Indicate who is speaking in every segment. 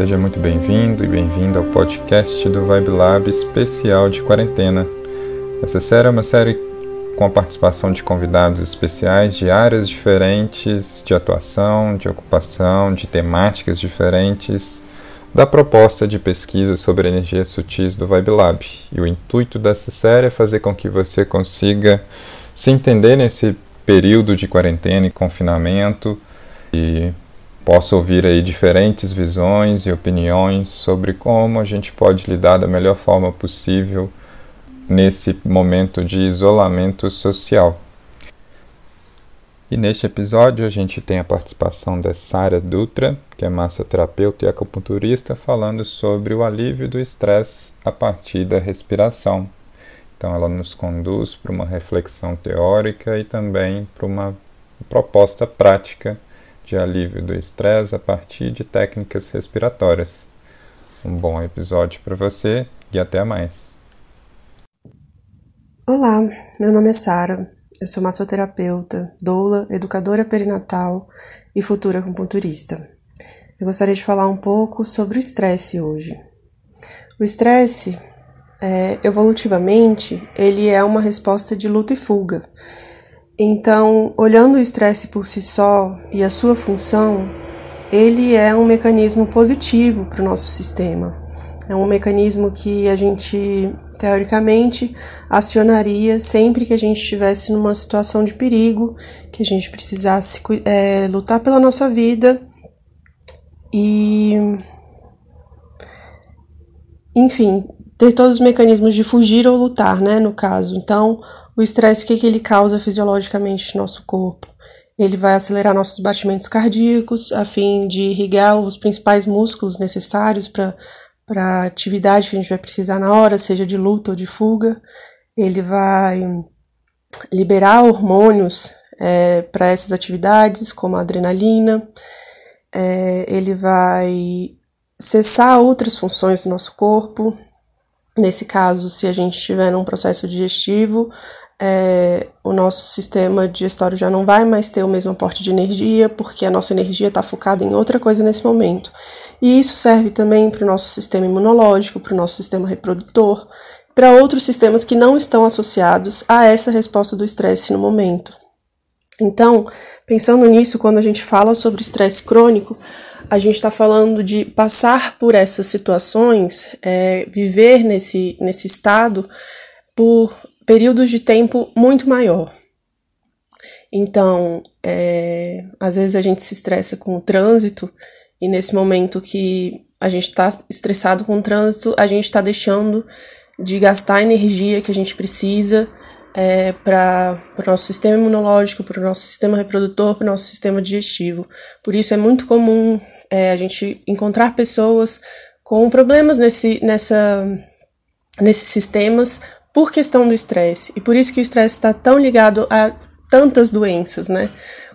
Speaker 1: Seja muito bem-vindo e bem-vinda ao podcast do Vibe Lab especial de quarentena. Essa série é uma série com a participação de convidados especiais de áreas diferentes de atuação, de ocupação, de temáticas diferentes da proposta de pesquisa sobre energias sutis do Vibe Lab. E o intuito dessa série é fazer com que você consiga se entender nesse período de quarentena e confinamento e possa ouvir aí diferentes visões e opiniões sobre como a gente pode lidar da melhor forma possível nesse momento de isolamento social. E neste episódio a gente tem a participação da Sara Dutra, que é massoterapeuta e acupunturista, falando sobre o alívio do estresse a partir da respiração. Então ela nos conduz para uma reflexão teórica e também para uma proposta prática de alívio do estresse a partir de técnicas respiratórias. Um bom episódio para você e até mais.
Speaker 2: Olá, meu nome é Sara. Eu sou massoterapeuta, doula, educadora perinatal e futura acupunturista. Eu gostaria de falar um pouco sobre o estresse hoje. O estresse, é, evolutivamente, ele é uma resposta de luta e fuga. Então, olhando o estresse por si só e a sua função, ele é um mecanismo positivo para o nosso sistema. É um mecanismo que a gente teoricamente, acionaria sempre que a gente estivesse numa situação de perigo, que a gente precisasse é, lutar pela nossa vida e. Enfim, ter todos os mecanismos de fugir ou lutar, né, no caso. Então, o estresse, o que, que ele causa fisiologicamente no nosso corpo? Ele vai acelerar nossos batimentos cardíacos, a fim de irrigar os principais músculos necessários para para atividade que a gente vai precisar na hora, seja de luta ou de fuga. Ele vai liberar hormônios é, para essas atividades, como a adrenalina. É, ele vai cessar outras funções do nosso corpo. Nesse caso, se a gente estiver num processo digestivo, é, o nosso sistema digestório já não vai mais ter o mesmo aporte de energia, porque a nossa energia está focada em outra coisa nesse momento. E isso serve também para o nosso sistema imunológico, para o nosso sistema reprodutor, para outros sistemas que não estão associados a essa resposta do estresse no momento. Então, pensando nisso, quando a gente fala sobre estresse crônico, a gente está falando de passar por essas situações, é, viver nesse, nesse estado por períodos de tempo muito maior. Então, é, às vezes a gente se estressa com o trânsito, e nesse momento que a gente está estressado com o trânsito, a gente está deixando de gastar a energia que a gente precisa é, para o nosso sistema imunológico, para o nosso sistema reprodutor, para o nosso sistema digestivo. Por isso é muito comum é, a gente encontrar pessoas com problemas nesse, nessa, nesses sistemas por questão do estresse. E por isso que o estresse está tão ligado a tantas doenças, né?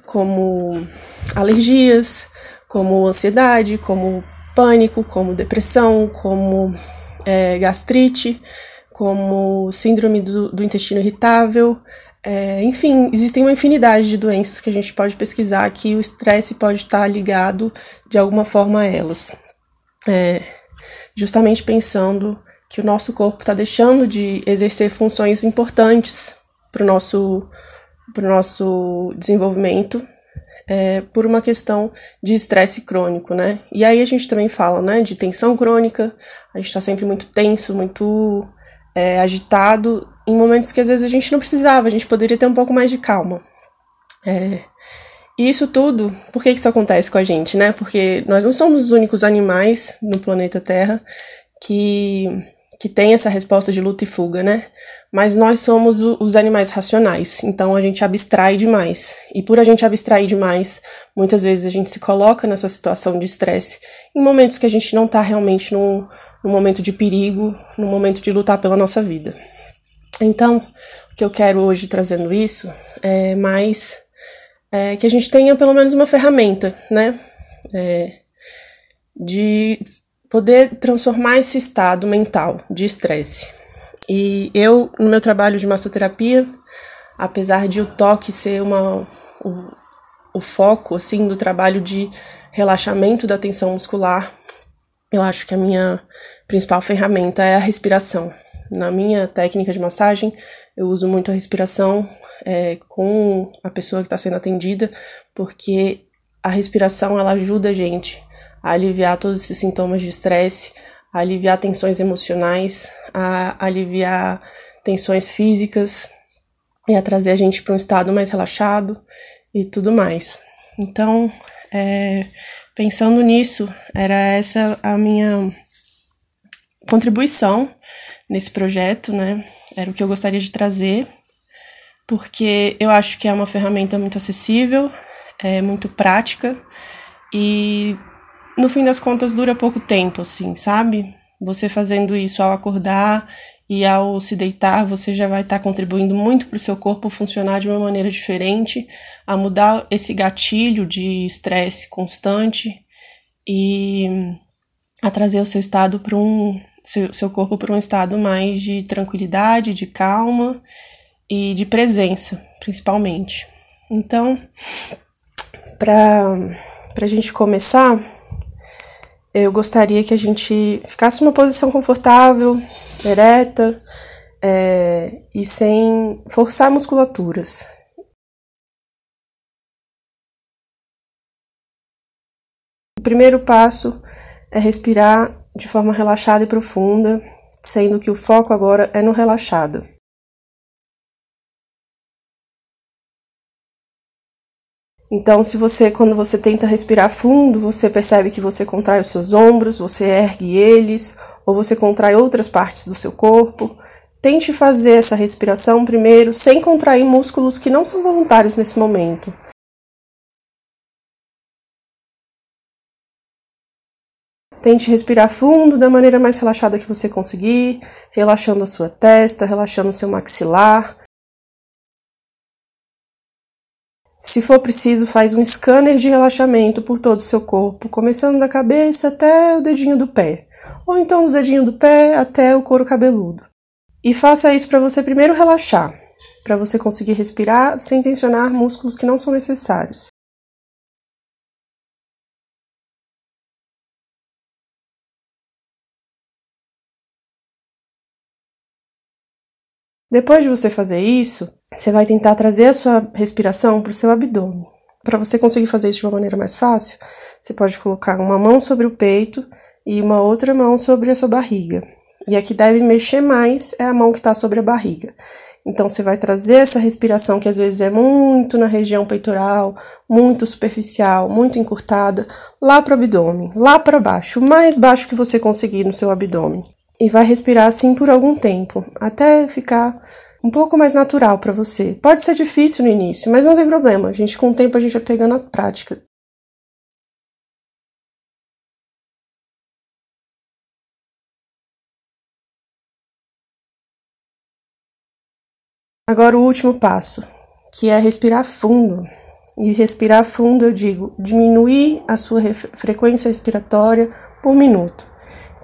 Speaker 2: Como alergias, como ansiedade, como pânico, como depressão, como é, gastrite, como síndrome do, do intestino irritável. É, enfim, existem uma infinidade de doenças que a gente pode pesquisar que o estresse pode estar ligado de alguma forma a elas. É, justamente pensando que o nosso corpo está deixando de exercer funções importantes para o nosso, nosso desenvolvimento é, por uma questão de estresse crônico, né? E aí a gente também fala, né, de tensão crônica, a gente está sempre muito tenso, muito é, agitado, em momentos que às vezes a gente não precisava, a gente poderia ter um pouco mais de calma. É, e isso tudo, por que isso acontece com a gente, né? Porque nós não somos os únicos animais no planeta Terra que que tem essa resposta de luta e fuga, né? Mas nós somos o, os animais racionais, então a gente abstrai demais. E por a gente abstrair demais, muitas vezes a gente se coloca nessa situação de estresse em momentos que a gente não está realmente num, num momento de perigo, num momento de lutar pela nossa vida. Então, o que eu quero hoje trazendo isso é mais é, que a gente tenha pelo menos uma ferramenta, né? É, de poder transformar esse estado mental de estresse. E eu, no meu trabalho de massoterapia, apesar de o toque ser uma, o, o foco assim do trabalho de relaxamento da tensão muscular, eu acho que a minha principal ferramenta é a respiração. Na minha técnica de massagem, eu uso muito a respiração é, com a pessoa que está sendo atendida, porque a respiração ela ajuda a gente a aliviar todos esses sintomas de estresse, a aliviar tensões emocionais, a aliviar tensões físicas e a trazer a gente para um estado mais relaxado e tudo mais. Então, é, pensando nisso, era essa a minha contribuição nesse projeto, né? Era o que eu gostaria de trazer, porque eu acho que é uma ferramenta muito acessível, é muito prática e no fim das contas dura pouco tempo, assim, sabe? Você fazendo isso ao acordar e ao se deitar, você já vai estar tá contribuindo muito para o seu corpo funcionar de uma maneira diferente, a mudar esse gatilho de estresse constante e a trazer o seu estado para um seu, seu corpo para um estado mais de tranquilidade, de calma e de presença, principalmente. Então, para a gente começar, eu gostaria que a gente ficasse numa posição confortável, ereta é, e sem forçar musculaturas. O primeiro passo é respirar de forma relaxada e profunda, sendo que o foco agora é no relaxado. Então, se você, quando você tenta respirar fundo, você percebe que você contrai os seus ombros, você ergue eles, ou você contrai outras partes do seu corpo. Tente fazer essa respiração primeiro sem contrair músculos que não são voluntários nesse momento. Tente respirar fundo da maneira mais relaxada que você conseguir, relaxando a sua testa, relaxando o seu maxilar. Se for preciso, faz um scanner de relaxamento por todo o seu corpo, começando da cabeça até o dedinho do pé, ou então do dedinho do pé até o couro cabeludo. E faça isso para você primeiro relaxar, para você conseguir respirar sem tensionar músculos que não são necessários. Depois de você fazer isso, você vai tentar trazer a sua respiração para o seu abdômen. Para você conseguir fazer isso de uma maneira mais fácil, você pode colocar uma mão sobre o peito e uma outra mão sobre a sua barriga. E a que deve mexer mais é a mão que está sobre a barriga. Então você vai trazer essa respiração que às vezes é muito na região peitoral, muito superficial, muito encurtada, lá para o abdômen, lá para baixo, o mais baixo que você conseguir no seu abdômen e vai respirar assim por algum tempo, até ficar um pouco mais natural para você. Pode ser difícil no início, mas não tem problema. A gente com o tempo a gente vai pegando a prática. Agora o último passo, que é respirar fundo. E respirar fundo, eu digo, diminuir a sua frequência respiratória por minuto.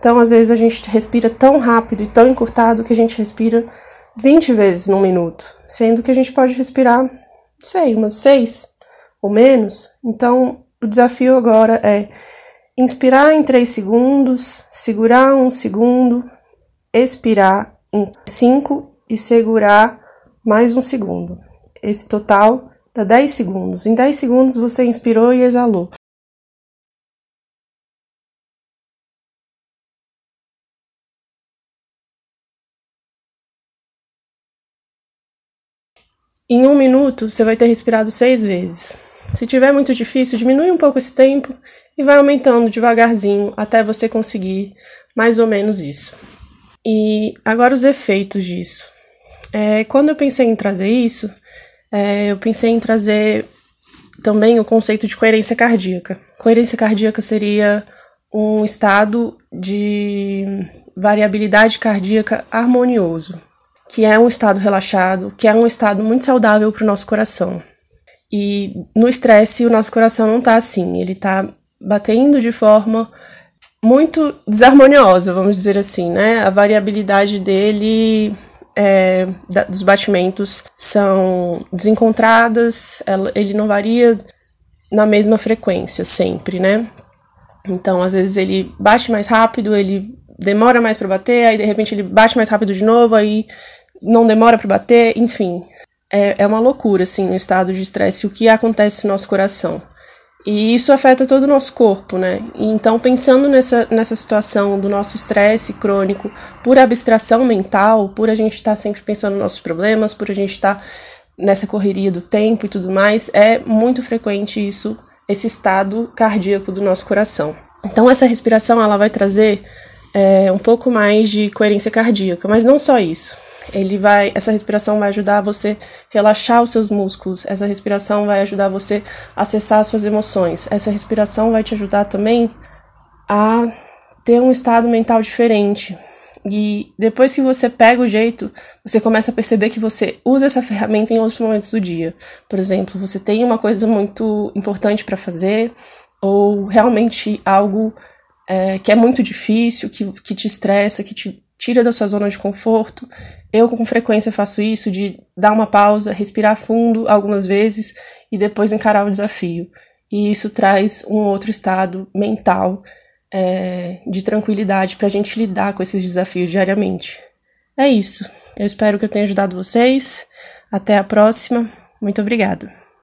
Speaker 2: Então, às vezes, a gente respira tão rápido e tão encurtado que a gente respira 20 vezes num minuto, sendo que a gente pode respirar, sei, umas 6 ou menos. Então, o desafio agora é inspirar em 3 segundos, segurar um segundo, expirar em 5 e segurar mais um segundo. Esse total dá 10 segundos. Em 10 segundos você inspirou e exalou. Em um minuto, você vai ter respirado seis vezes. Se tiver muito difícil, diminui um pouco esse tempo e vai aumentando devagarzinho até você conseguir mais ou menos isso. E agora os efeitos disso. É, quando eu pensei em trazer isso, é, eu pensei em trazer também o conceito de coerência cardíaca. Coerência cardíaca seria um estado de variabilidade cardíaca harmonioso que é um estado relaxado, que é um estado muito saudável para o nosso coração. E no estresse, o nosso coração não está assim, ele está batendo de forma muito desarmoniosa, vamos dizer assim, né? A variabilidade dele, é, da, dos batimentos, são desencontradas, ela, ele não varia na mesma frequência sempre, né? Então, às vezes ele bate mais rápido, ele demora mais para bater, aí de repente ele bate mais rápido de novo, aí não demora para bater, enfim. É, é uma loucura, assim, no estado de estresse, o que acontece no nosso coração. E isso afeta todo o nosso corpo, né? Então, pensando nessa, nessa situação do nosso estresse crônico, por abstração mental, por a gente estar tá sempre pensando nos nossos problemas, por a gente estar tá nessa correria do tempo e tudo mais, é muito frequente isso, esse estado cardíaco do nosso coração. Então, essa respiração ela vai trazer é, um pouco mais de coerência cardíaca, mas não só isso ele vai, essa respiração vai ajudar você relaxar os seus músculos, essa respiração vai ajudar você acessar as suas emoções, essa respiração vai te ajudar também a ter um estado mental diferente. E depois que você pega o jeito, você começa a perceber que você usa essa ferramenta em outros momentos do dia. Por exemplo, você tem uma coisa muito importante para fazer, ou realmente algo é, que é muito difícil, que, que te estressa, que te tira da sua zona de conforto. Eu com frequência faço isso de dar uma pausa, respirar fundo algumas vezes e depois encarar o desafio. E isso traz um outro estado mental é, de tranquilidade para a gente lidar com esses desafios diariamente. É isso. Eu espero que eu tenha ajudado vocês. Até a próxima. Muito obrigada.